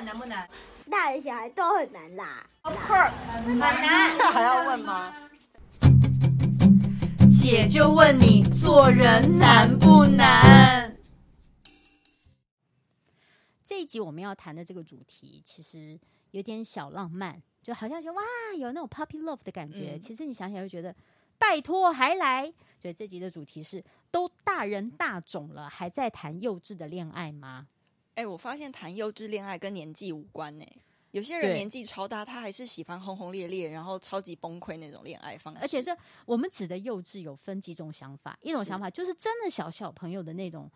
们难不难？大人小孩都很难啦。Of course，很难。这还要问吗？姐就问你，做人难不难？这一集我们要谈的这个主题，其实有点小浪漫，就好像说哇，有那种 puppy love 的感觉。嗯、其实你想想，就觉得拜托还来。所以这集的主题是：都大人大种了，还在谈幼稚的恋爱吗？哎、欸，我发现谈幼稚恋爱跟年纪无关呢、欸。有些人年纪超大，他还是喜欢轰轰烈烈，然后超级崩溃那种恋爱方式。而且这我们指的幼稚有分几种想法，一种想法就是真的小小朋友的那种，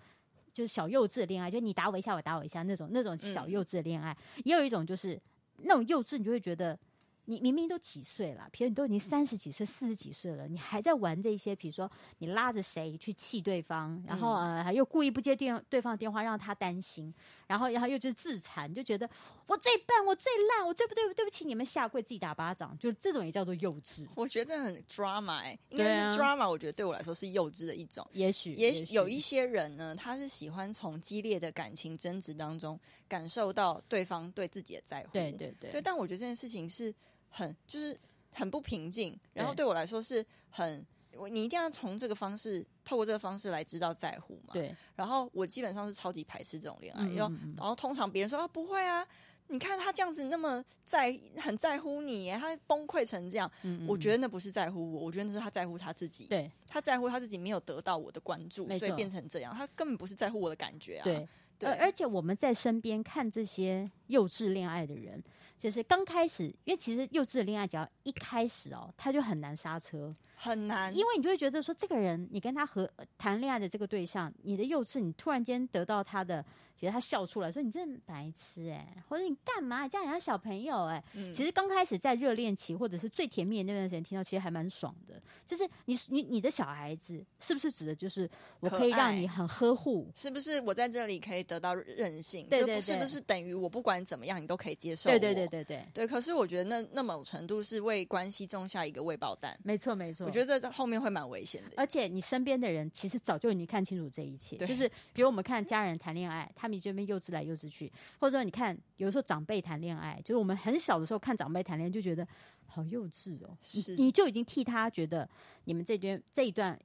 就是小幼稚的恋爱，就你打我一下，我打我一下那种那种小幼稚的恋爱。嗯、也有一种就是那种幼稚，你就会觉得。你明明都几岁了，比如你都已经三十几岁、四十几岁了，你还在玩这些，比如说你拉着谁去气对方，然后呃又故意不接电对方的电话让他担心，然后然后又就是自残，就觉得我最笨，我最烂，我最不对对不起你们下跪自己打巴掌，就这种也叫做幼稚。我觉得这很 drama 应该是 drama，我觉得对我来说是幼稚的一种。也许也许有一些人呢，他是喜欢从激烈的感情争执当中感受到对方对自己的在乎。对对对，对，但我觉得这件事情是。很就是很不平静，然后对我来说是很，我你一定要从这个方式，透过这个方式来知道在乎嘛。对，然后我基本上是超级排斥这种恋爱，然后然后通常别人说啊不会啊，你看他这样子那么在很在乎你，他崩溃成这样，我觉得那不是在乎我，我觉得那是他在乎他自己。对，他在乎他自己没有得到我的关注，所以变成这样，他根本不是在乎我的感觉啊。对，对，而且我们在身边看这些幼稚恋爱的人。就是刚开始，因为其实幼稚的恋爱，只要一开始哦，他就很难刹车，很难，因为你就会觉得说，这个人，你跟他和谈恋爱的这个对象，你的幼稚，你突然间得到他的。觉得他笑出来，说你真的白痴哎、欸，或者你干嘛这样像小朋友哎、欸？嗯、其实刚开始在热恋期或者是最甜蜜的那段时间，听到其实还蛮爽的。就是你你你的小孩子是不是指的就是我可以让你很呵护？是不是我在这里可以得到任性？对对对，是不是等于我不管怎么样你都可以接受？对对对对对对。可是我觉得那那某程度是为关系种下一个未爆弹。没错没错，我觉得这后面会蛮危险的。而且你身边的人其实早就已经看清楚这一切。对就是比如我们看家人谈恋爱，他们这边幼稚来幼。稚去，或者说你看，有时候长辈谈恋爱，就是我们很小的时候看长辈谈恋爱，就觉得好幼稚哦。是你，你就已经替他觉得你们这边这一段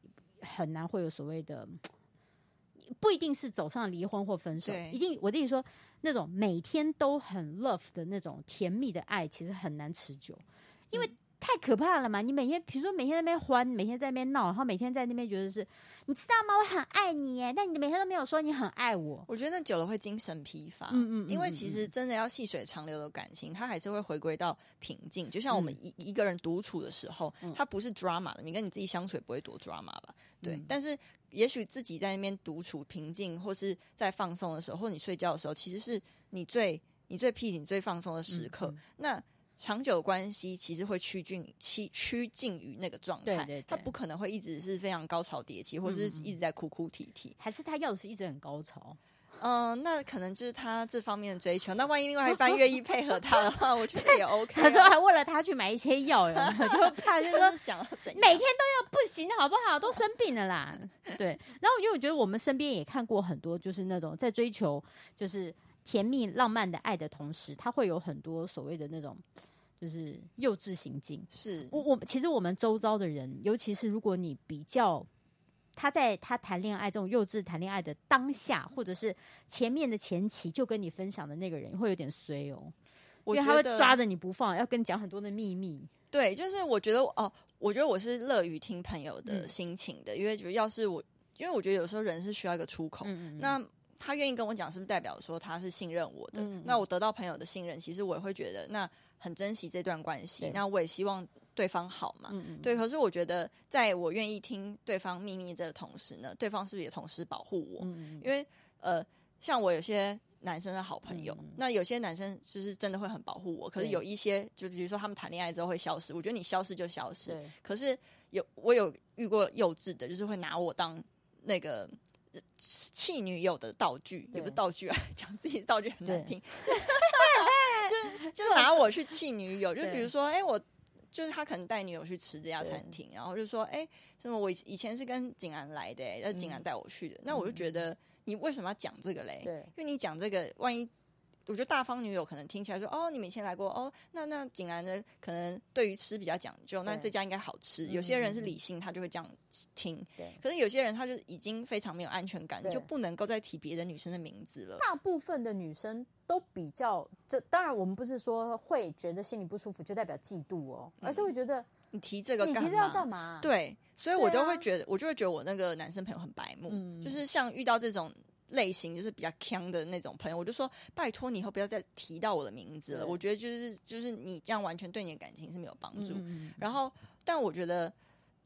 很难会有所谓的，不一定是走上离婚或分手，一定我跟你说，那种每天都很 love 的那种甜蜜的爱，其实很难持久，因为。嗯太可怕了嘛！你每天，比如说每天在那边欢，每天在那边闹，然后每天在那边觉得是，你知道吗？我很爱你耶，但你每天都没有说你很爱我。我觉得那久了会精神疲乏。嗯嗯，嗯嗯，因为其实真的要细水长流的感情，它还是会回归到平静。就像我们一一个人独处的时候，它不是 drama 的，你跟你自己相处也不会多 drama 吧？对。嗯、但是也许自己在那边独处平静，或是在放松的时候，或你睡觉的时候，其实是你最你最 peace、你最放松的时刻。嗯嗯、那。长久关系其实会趋近趋趋近于那个状态，对对对，他不可能会一直是非常高潮迭起，或者是一直在哭哭啼啼，还是他要的是一直很高潮？嗯、呃，那可能就是他这方面的追求。那万一另外一半愿意配合他的话，我觉得也 OK。他说还为了他去买一些药，然后就 怕就是说想每天都要不行，好不好？都生病了啦。对，然后因为我觉得我们身边也看过很多，就是那种在追求就是甜蜜浪漫的爱的同时，他会有很多所谓的那种。就是幼稚行径，是我我其实我们周遭的人，尤其是如果你比较他在他谈恋爱这种幼稚谈恋爱的当下，或者是前面的前期就跟你分享的那个人，会有点衰哦，因为他会抓着你不放，要跟你讲很多的秘密。对，就是我觉得哦，我觉得我是乐于听朋友的心情的，嗯、因为觉得要是我，因为我觉得有时候人是需要一个出口，嗯嗯那他愿意跟我讲，是不是代表说他是信任我的？那我得到朋友的信任，其实我也会觉得那。很珍惜这段关系，那我也希望对方好嘛。嗯嗯对，可是我觉得，在我愿意听对方秘密这个同时呢，对方是不是也同时保护我？因为呃，像我有些男生的好朋友，那有些男生就是真的会很保护我。可是有一些，就比如说他们谈恋爱之后会消失，我觉得你消失就消失。可是有我有遇过幼稚的，就是会拿我当那个气女友的道具，也不是道具啊，讲自己的道具很难听。对就就拿我去气女友，就比如说，哎、欸，我就是他可能带女友去吃这家餐厅，然后就说，哎、欸，什么我以前是跟景安来的、欸，那景安带我去的，嗯、那我就觉得你为什么要讲这个嘞？对，因为你讲这个，万一我觉得大方女友可能听起来说，哦，你们以前来过，哦，那那景兰呢可能对于吃比较讲究，那这家应该好吃。有些人是理性，他就会这样听。对，可是有些人他就已经非常没有安全感，就不能够再提别的女生的名字了。大部分的女生都比较，这当然我们不是说会觉得心里不舒服就代表嫉妒哦，而是会觉得。你提这个干嘛？你提这要干嘛？对，所以我都会觉得，啊、我就会觉得我那个男生朋友很白目，嗯、就是像遇到这种类型，就是比较强的那种朋友，我就说拜托你以后不要再提到我的名字了。我觉得就是就是你这样完全对你的感情是没有帮助。嗯、然后，但我觉得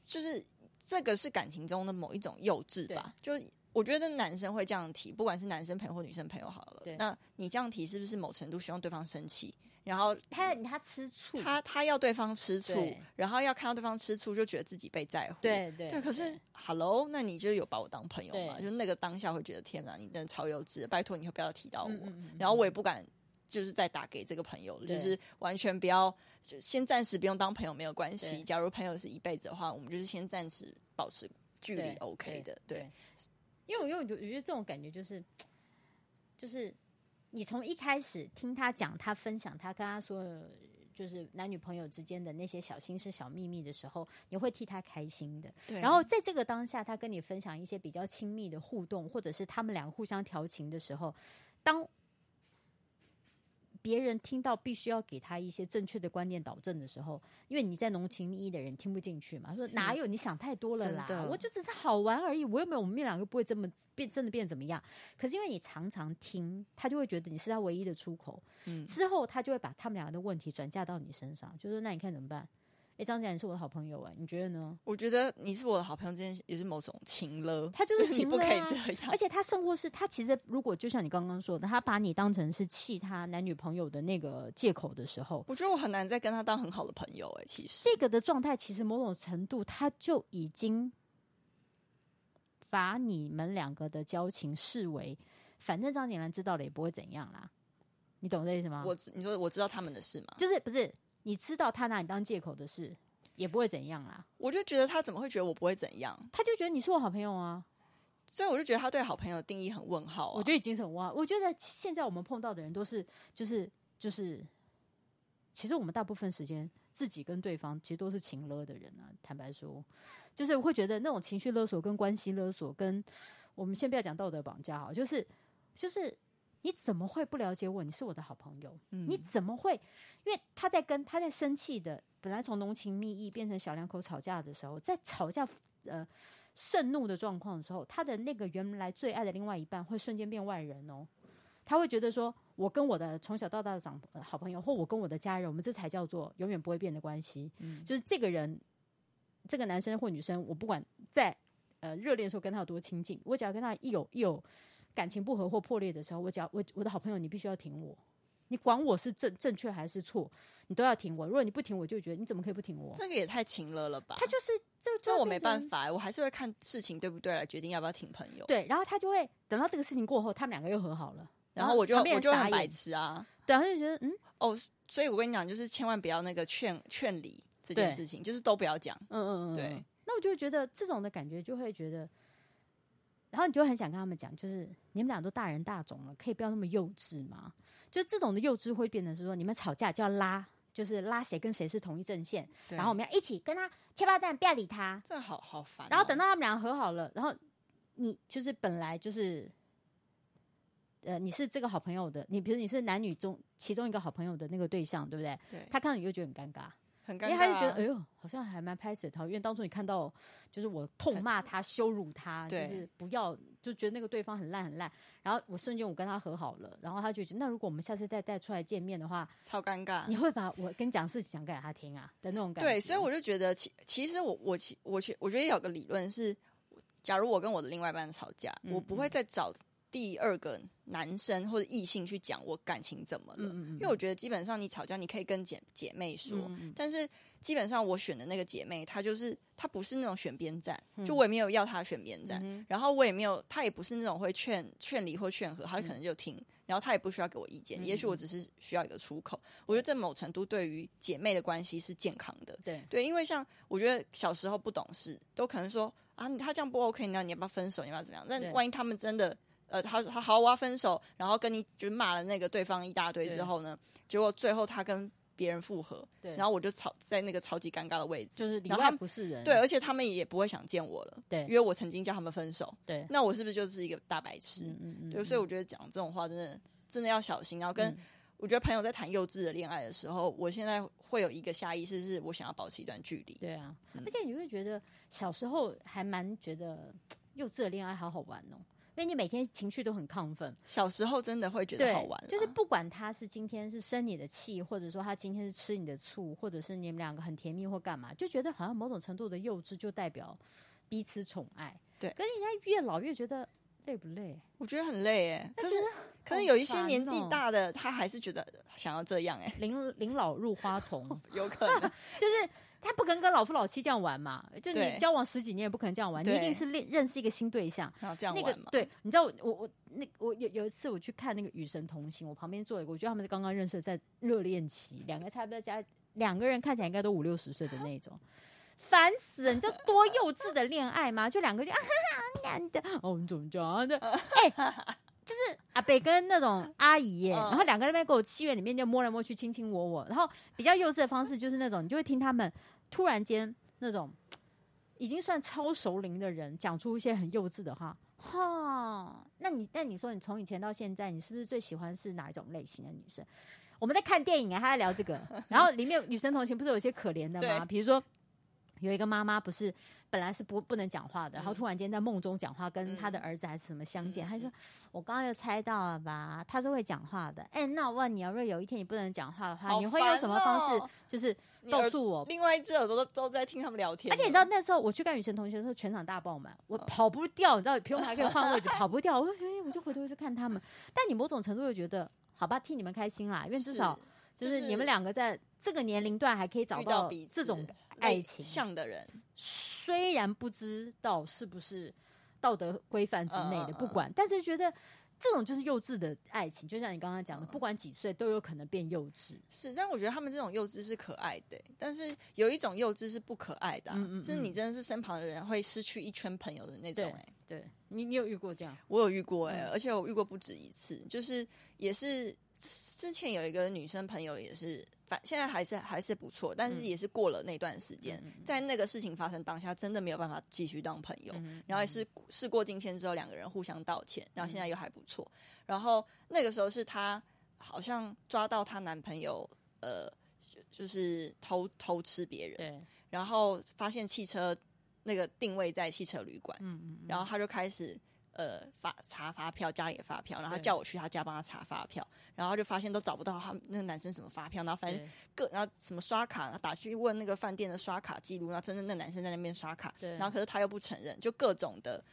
就是这个是感情中的某一种幼稚吧。就我觉得男生会这样提，不管是男生朋友或女生朋友好了，那你这样提是不是某程度希望对方生气？然后他他吃醋，他他要对方吃醋，然后要看到对方吃醋，就觉得自己被在乎。对对对。可是对，Hello，那你就有把我当朋友吗？对就那个当下会觉得天哪，你真的超幼稚，拜托你以后不要提到我。嗯嗯嗯，然后我也不敢，就是再打给这个朋友，对就是完全不要，就先暂时不用当朋友没有关系。假如朋友是一辈子的话，我们就是先暂时保持距离，OK 的。对，对因为我因为我觉得这种感觉就是，就是。你从一开始听他讲，他分享他跟他说，就是男女朋友之间的那些小心事、小秘密的时候，你会替他开心的。对。然后在这个当下，他跟你分享一些比较亲密的互动，或者是他们两个互相调情的时候，当。别人听到必须要给他一些正确的观念导正的时候，因为你在浓情蜜意的人听不进去嘛，说哪有你想太多了啦，我就只是好玩而已，我又没有我们两个不会这么变，真的变怎么样？可是因为你常常听，他就会觉得你是他唯一的出口，嗯，之后他就会把他们两个的问题转嫁到你身上，就说那你看怎么办？哎，张姐，你是我的好朋友哎，你觉得呢？我觉得你是我的好朋友，这件事也是某种情了。他就是情不可以这样。而且他甚或是他其实如果就像你刚刚说的，他把你当成是气他男女朋友的那个借口的时候，我觉得我很难再跟他当很好的朋友哎。其实这个的状态，其实某种程度他就已经把你们两个的交情视为，反正张景兰知道了也不会怎样啦。你懂这意思吗？我你说我知道他们的事吗？就是不是？你知道他拿你当借口的事，也不会怎样啦。我就觉得他怎么会觉得我不会怎样？他就觉得你是我好朋友啊，所以我就觉得他对好朋友的定义很问号啊。我觉得已经很问号。我觉得现在我们碰到的人都是，就是就是，其实我们大部分时间自己跟对方其实都是情勒的人啊。坦白说，就是我会觉得那种情绪勒索跟关系勒索，跟我们先不要讲道德绑架哈，就是就是。你怎么会不了解我？你是我的好朋友，嗯、你怎么会？因为他在跟他在生气的，本来从浓情蜜意变成小两口吵架的时候，在吵架呃盛怒的状况的时候，他的那个原来最爱的另外一半会瞬间变外人哦。他会觉得说，我跟我的从小到大的长、呃、好朋友，或我跟我的家人，我们这才叫做永远不会变的关系。嗯，就是这个人，这个男生或女生，我不管在呃热恋的时候跟他有多亲近，我只要跟他一有一有。感情不和或破裂的时候，我讲我我的好朋友，你必须要挺我。你管我是正正确还是错，你都要挺我。如果你不挺我，就觉得你怎么可以不挺我？这个也太情了了吧？他就是这这我没办法，我还是会看事情对不对来决定要不要挺朋友。对，然后他就会等到这个事情过后，他们两个又和好了，然后我就我就很白痴啊。对，他就觉得嗯哦，所以我跟你讲，就是千万不要那个劝劝离这件事情，就是都不要讲。嗯嗯嗯，对。那我就觉得这种的感觉，就会觉得。然后你就很想跟他们讲，就是你们俩都大人大种了，可以不要那么幼稚吗？就这种的幼稚会变成是说，你们吵架就要拉，就是拉谁跟谁是同一阵线，然后我们要一起跟他切八蛋，不要理他。这好好烦哦。然后等到他们俩和好了，然后你就是本来就是，呃，你是这个好朋友的，你比如你是男女中其中一个好朋友的那个对象，对不对？对。他看到你又觉得很尴尬。很尴尬，因为他就觉得，哎呦，好像还蛮拍死他。因为当初你看到，就是我痛骂他、羞辱他，就是不要，就觉得那个对方很烂很烂。然后我瞬间我跟他和好了，然后他就觉得，那如果我们下次再带出来见面的话，超尴尬。你会把我跟你讲事情讲给他听啊的那种感觉。对，所以我就觉得，其其实我我其我我觉得有个理论是，假如我跟我的另外一半吵架，我不会再找。第二个男生或者异性去讲我感情怎么了？嗯嗯，因为我觉得基本上你吵架，你可以跟姐姐妹说，但是基本上我选的那个姐妹，她就是她不是那种选边站，嗯、就我也没有要她选边站，嗯、然后我也没有，她也不是那种会劝劝离或劝和，她可能就听，嗯、然后她也不需要给我意见，嗯、也许我只是需要一个出口。嗯、我觉得这某程度对于姐妹的关系是健康的，对对，因为像我觉得小时候不懂事，都可能说啊，你他这样不 OK，那你要不要分手？你要不要怎么样？那万一他们真的。呃，他说他好，我要分手，然后跟你就骂了那个对方一大堆之后呢，结果最后他跟别人复合，对，然后我就超在那个超级尴尬的位置，就是里外不是人，对，而且他们也不会想见我了，对，因为我曾经叫他们分手，对，那我是不是就是一个大白痴？嗯嗯嗯，对，所以我觉得讲这种话真的真的要小心，然后跟。嗯我觉得朋友在谈幼稚的恋爱的时候，我现在会有一个下意识，是我想要保持一段距离。对啊，嗯、而且你会觉得小时候还蛮觉得 幼稚的恋爱好好玩哦，因为你每天情绪都很亢奋。小时候真的会觉得好玩，就是不管他是今天是生你的气，或者说他今天是吃你的醋，或者是你们两个很甜蜜或干嘛，就觉得好像某种程度的幼稚就代表彼此宠爱。对，可是人家越老越觉得。累不累？我觉得很累哎。可是，可是有一些年纪大的，他还是觉得想要这样哎。临临老入花丛，有可能 就是他不可能跟老夫老妻这样玩嘛。就你交往十几年也不可能这样玩，你一定是认认识一个新对象，然后这样玩嘛。对，你知道我我那我有有一次我去看那个《与神同行》，我旁边坐一个，我觉得他们是刚刚认识，在热恋期，两个差不多加两个人看起来应该都五六十岁的那种。烦死了！你知道多幼稚的恋爱吗？就两个就啊哈哈，男的哦，你怎么讲的？哎、欸，就是阿北跟那种阿姨耶，然后两个人在给我戏院里面就摸来摸去，卿卿我我。然后比较幼稚的方式就是那种，你就会听他们突然间那种已经算超熟龄的人讲出一些很幼稚的话。哈，那你那你说你从以前到现在，你是不是最喜欢是哪一种类型的女生？我们在看电影啊，他在聊这个，然后里面《女生同行》不是有些可怜的吗？比如说。有一个妈妈不是本来是不不能讲话的，然后突然间在梦中讲话，跟她的儿子还是什么相见，他说：“我刚刚又猜到了吧？他是会讲话的。”哎，那我问你，如果有一天你不能讲话的话，你会用什么方式？就是告诉我，另外一只耳朵都都在听他们聊天。而且你知道那时候我去看《雨神同学》的时候，全场大爆满，我跑不掉，你知道，平台还可以换位置，跑不掉。我我就回头去看他们，但你某种程度又觉得，好吧，替你们开心啦，因为至少就是你们两个在这个年龄段还可以找到这种。爱情像的人，虽然不知道是不是道德规范之内的，不管，但是觉得这种就是幼稚的爱情，就像你刚刚讲的，不管几岁都有可能变幼稚。是，但我觉得他们这种幼稚是可爱的，但是有一种幼稚是不可爱的，就是你真的是身旁的人会失去一圈朋友的那种。哎，对你，你有遇过这样？我有遇过哎，而且我遇过不止一次，就是也是之前有一个女生朋友也是。现在还是还是不错，但是也是过了那段时间，嗯、在那个事情发生当下，真的没有办法继续当朋友。嗯、然后也是事过境迁之后，两个人互相道歉，然后现在又还不错。然后那个时候是她好像抓到她男朋友，呃，就是偷偷吃别人，对，然后发现汽车那个定位在汽车旅馆，嗯嗯，然后她就开始。呃，发查发票，家里的发票，然后他叫我去他家帮他查发票，然后就发现都找不到他那个男生什么发票，然后反正各然后什么刷卡，然后打去问那个饭店的刷卡记录，然后真的那男生在那边刷卡，然后可是他又不承认，就各种的，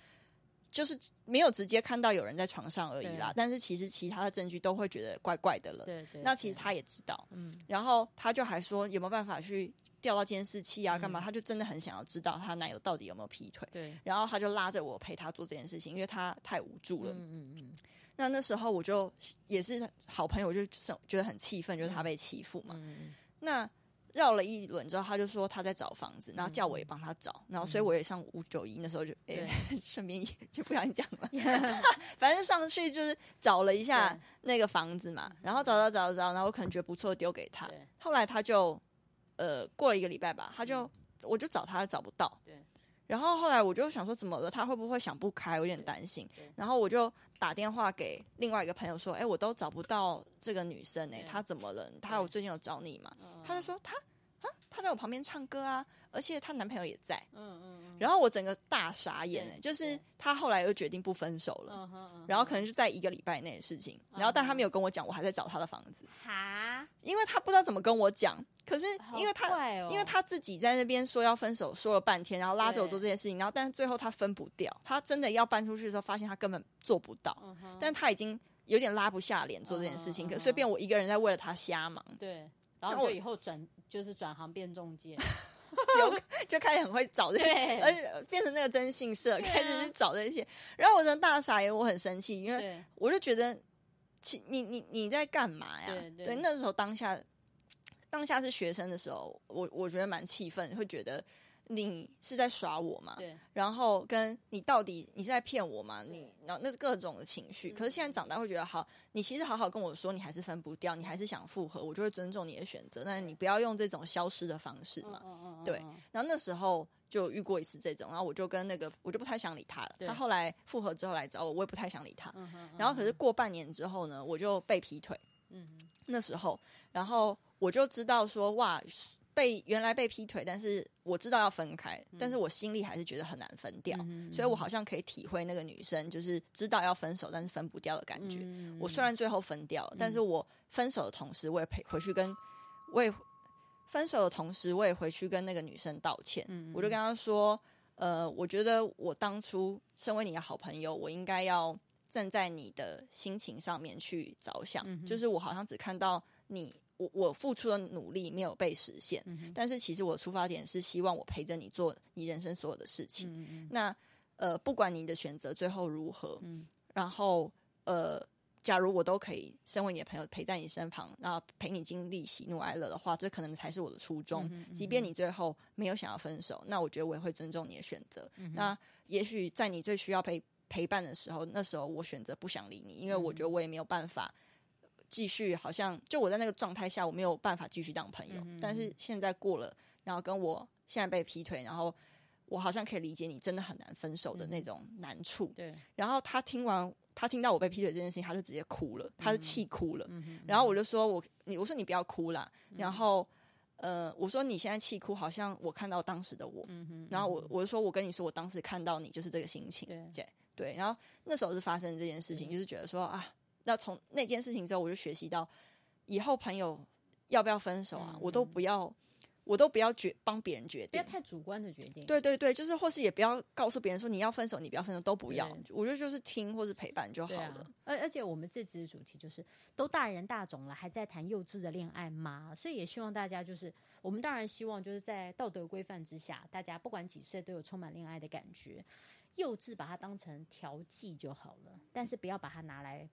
就是没有直接看到有人在床上而已啦，但是其实其他的证据都会觉得怪怪的了，对对，那其实他也知道，嗯，然后他就还说有没有办法去。调到监视器啊，干嘛？他就真的很想要知道她男友到底有没有劈腿。对，然后他就拉着我陪他做这件事情，因为他太无助了。嗯嗯嗯。那那时候我就也是好朋友，我就觉得很气愤，就是他被欺负嘛。嗯。那绕了一轮之后，他就说他在找房子，然后叫我也帮他找，然后所以我也上五九一，那时候就哎，顺便 就不想讲了。反正上去就是找了一下那个房子嘛，然后找找找找，然后我可能觉得不错，丢给他。后来他就。呃，过了一个礼拜吧，他就，我就找他找不到，对。然后后来我就想说，怎么了？他会不会想不开？有点担心。然后我就打电话给另外一个朋友说，哎，我都找不到这个女生，哎，她怎么了？她有最近有找你吗？他就说，她啊，她在我旁边唱歌啊，而且她男朋友也在。嗯嗯。然后我整个大傻眼，哎，就是她后来又决定不分手了。然后可能是在一个礼拜内的事情。然后但她没有跟我讲，我还在找她的房子。哈？因为她不知道怎么跟我讲。可是，因为她，哦、因为她自己在那边说要分手，说了半天，然后拉着我做这件事情，然后但是最后她分不掉，她真的要搬出去的时候，发现她根本做不到，但她已经有点拉不下脸做这件事情，可随便我一个人在为了他瞎忙。对，然后就以后转就是转行变中介，有就开始很会找这些，而且变成那个征信社，啊、开始去找这些，然后我真的大傻眼，我很生气，因为我就觉得，其你你你在干嘛呀？对，对，对，那时候当下。当下是学生的时候，我我觉得蛮气愤，会觉得你是在耍我吗？对。然后跟你到底你是在骗我吗？你然后那是各种的情绪。可是现在长大会觉得，好，你其实好好跟我说，你还是分不掉，你还是想复合，我就会尊重你的选择。但是你不要用这种消失的方式嘛。对。然后那时候就遇过一次这种，然后我就跟那个我就不太想理他了。他后来复合之后来找我，我也不太想理他。然后可是过半年之后呢，我就被劈腿。嗯。那时候，然后我就知道说，哇。被原来被劈腿，但是我知道要分开，嗯、但是我心里还是觉得很难分掉，嗯、所以我好像可以体会那个女生就是知道要分手，但是分不掉的感觉。嗯、我虽然最后分掉了，嗯、但是我分手的同时，我也陪回去跟，我也分手的同时，我也回去跟那个女生道歉。嗯、我就跟她说，呃，我觉得我当初身为你的好朋友，我应该要站在你的心情上面去着想，嗯、就是我好像只看到你。我我付出的努力没有被实现，嗯、但是其实我出发点是希望我陪着你做你人生所有的事情。嗯、那呃，不管你的选择最后如何，嗯、然后呃，假如我都可以身为你的朋友陪在你身旁，然后陪你经历喜怒哀乐的话，这可能才是我的初衷。嗯、即便你最后没有想要分手，那我觉得我也会尊重你的选择。嗯、那也许在你最需要陪陪伴的时候，那时候我选择不想理你，因为我觉得我也没有办法。继续好像就我在那个状态下，我没有办法继续当朋友。但是现在过了，然后跟我现在被劈腿，然后我好像可以理解你真的很难分手的那种难处。嗯、对。然后他听完，他听到我被劈腿这件事情，他就直接哭了，他是气哭了。然后我就说我你我说你不要哭啦。嗯、然后呃我说你现在气哭，好像我看到当时的我。然后我我就说我跟你说，我当时看到你就是这个心情。对对。然后那时候是发生这件事情，对就是觉得说啊。那从那件事情之后，我就学习到，以后朋友要不要分手啊，嗯、我都不要，我都不要决帮别人决定，不要太主观的决定。对对对，就是或是也不要告诉别人说你要分手，你不要分手，都不要。我觉得就是听或是陪伴就好了。而、啊、而且我们这次的主题就是都大人大种了，还在谈幼稚的恋爱吗？所以也希望大家就是，我们当然希望就是在道德规范之下，大家不管几岁都有充满恋爱的感觉。幼稚把它当成调剂就好了，但是不要把它拿来。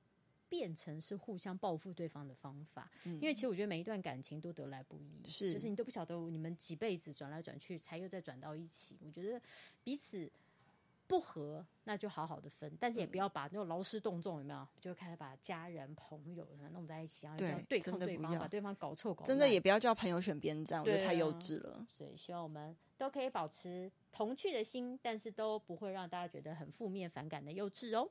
变成是互相报复对方的方法，嗯、因为其实我觉得每一段感情都得来不易，是就是你都不晓得你们几辈子转来转去才又再转到一起。我觉得彼此不合，那就好好的分，但是也不要把那种劳师动众，有没有？就开始把家人朋友弄在一起，然后要对抗对方，把对方搞臭搞。真的也不要叫朋友选边站，我觉得太幼稚了。所以希望我们都可以保持童趣的心，但是都不会让大家觉得很负面反感的幼稚哦。